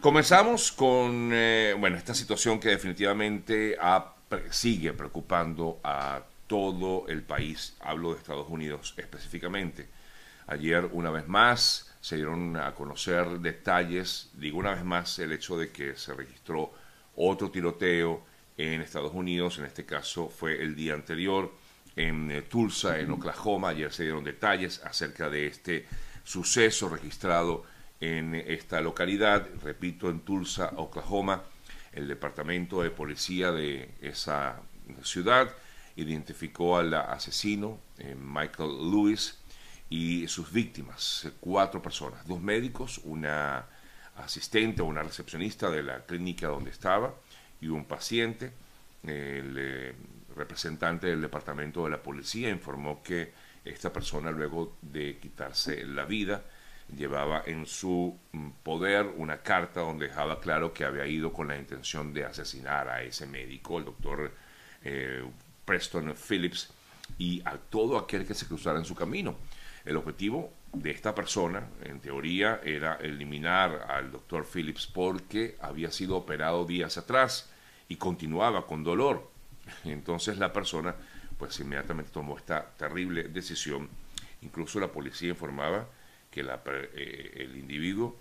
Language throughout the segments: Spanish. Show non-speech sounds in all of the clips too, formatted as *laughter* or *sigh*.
Comenzamos con, eh, bueno, esta situación que definitivamente sigue preocupando a todo el país. Hablo de Estados Unidos específicamente. Ayer, una vez más, se dieron a conocer detalles, digo una vez más, el hecho de que se registró otro tiroteo en Estados Unidos, en este caso fue el día anterior en eh, Tulsa, en Oklahoma. Ayer se dieron detalles acerca de este suceso registrado en esta localidad, repito, en Tulsa, Oklahoma. El departamento de policía de esa ciudad identificó al asesino, eh, Michael Lewis, y sus víctimas, cuatro personas, dos médicos, una asistente o una recepcionista de la clínica donde estaba y un paciente. El eh, representante del departamento de la policía informó que esta persona luego de quitarse la vida llevaba en su mm, poder una carta donde dejaba claro que había ido con la intención de asesinar a ese médico, el doctor eh, Preston Phillips, y a todo aquel que se cruzara en su camino. El objetivo de esta persona, en teoría, era eliminar al doctor Phillips porque había sido operado días atrás y continuaba con dolor. *laughs* Entonces la persona, pues inmediatamente tomó esta terrible decisión. Incluso la policía informaba que eh, el individuo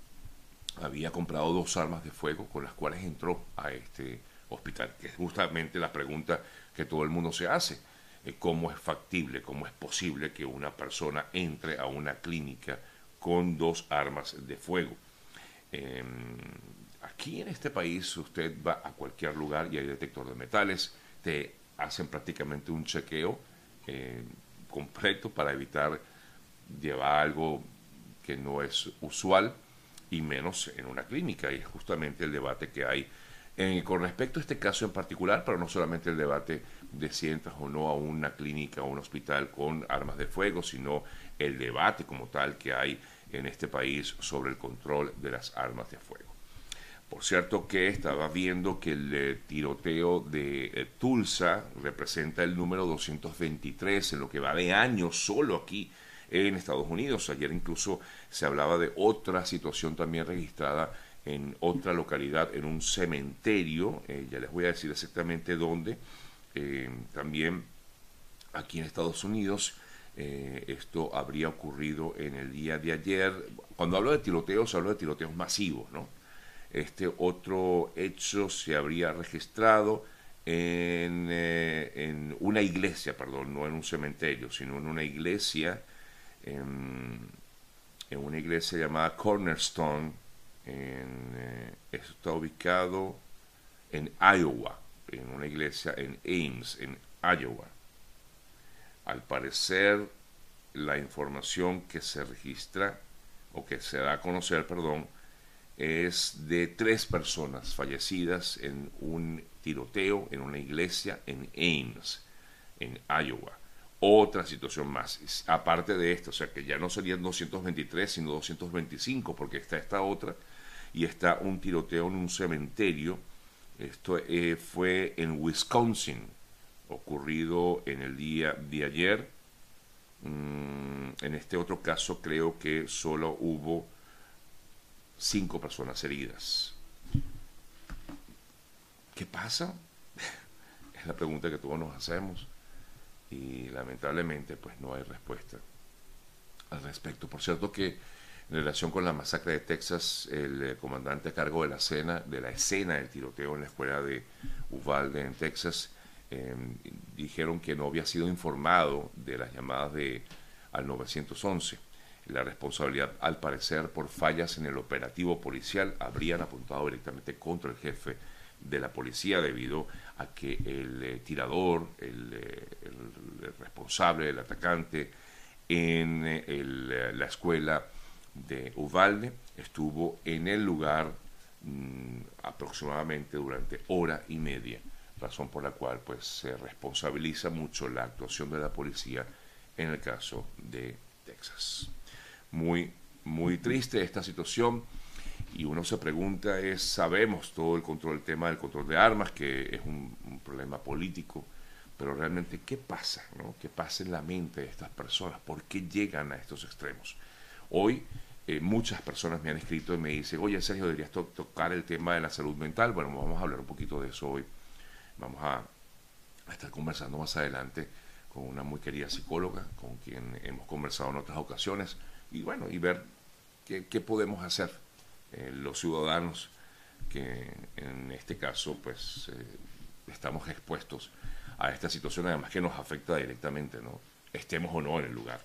había comprado dos armas de fuego con las cuales entró a este hospital, que es justamente la pregunta que todo el mundo se hace. Eh, ¿Cómo es factible, cómo es posible que una persona entre a una clínica con dos armas de fuego? Em, aquí en este país usted va a cualquier lugar y hay detector de metales, te hacen prácticamente un chequeo eh, completo para evitar llevar algo que no es usual y menos en una clínica. Y es justamente el debate que hay con respecto a este caso en particular, pero no solamente el debate de si entras o no a una clínica o un hospital con armas de fuego, sino el debate como tal que hay en este país sobre el control de las armas de fuego. Por cierto que estaba viendo que el eh, tiroteo de eh, Tulsa representa el número 223 en lo que va de años solo aquí en Estados Unidos. Ayer incluso se hablaba de otra situación también registrada en otra localidad, en un cementerio, eh, ya les voy a decir exactamente dónde, eh, también aquí en Estados Unidos. Eh, esto habría ocurrido en el día de ayer. Cuando hablo de tiroteos, hablo de tiroteos masivos, ¿no? Este otro hecho se habría registrado en, en una iglesia, perdón, no en un cementerio, sino en una iglesia en, una iglesia llamada Cornerstone, en, eh, está ubicado en Iowa, en una iglesia en Ames, en Iowa. Al parecer, la información que se registra, o que se da a conocer, perdón, es de tres personas fallecidas en un tiroteo en una iglesia en Ames, en Iowa otra situación más. Aparte de esto, o sea que ya no serían 223, sino 225, porque está esta otra y está un tiroteo en un cementerio. Esto eh, fue en Wisconsin, ocurrido en el día de ayer. Mm, en este otro caso creo que solo hubo cinco personas heridas. ¿Qué pasa? *laughs* Es la pregunta que todos nos hacemos y lamentablemente pues no hay respuesta al respecto. Por cierto que en relación con la masacre de Texas, el eh, comandante a cargo de la escena, de la escena del tiroteo en la escuela de Uvalde en Texas, em, dijeron que no había sido informado de las llamadas de al 911. La responsabilidad, al parecer, por fallas en el operativo policial, habrían apuntado directamente contra el jefe de la policía debido a que el eh, tirador, el, eh, responsable, el atacante en eh, la escuela de Uvalde estuvo en el lugar mm, aproximadamente durante hora y media, razón por la cual pues se responsabiliza mucho la actuación de la policía en el caso de Texas. Muy muy triste esta situación y uno se pregunta es, sabemos todo el control, el tema del control de armas, que es un, problema político, pero realmente, ¿qué pasa? No? ¿Qué pasa en la mente de estas personas? ¿Por qué llegan a estos extremos? Hoy eh, muchas personas me han escrito y me dicen, oye Sergio, deberías tocar el tema de la salud mental. Bueno, vamos a hablar un poquito de eso hoy. Vamos a, estar conversando más adelante con una muy querida psicóloga, con quien hemos conversado en otras ocasiones, y bueno, y ver qué, podemos hacer eh, los ciudadanos que en este caso pues eh, estamos expuestos a esta situación, además que nos afecta directamente, ¿no? estemos o no en el lugar.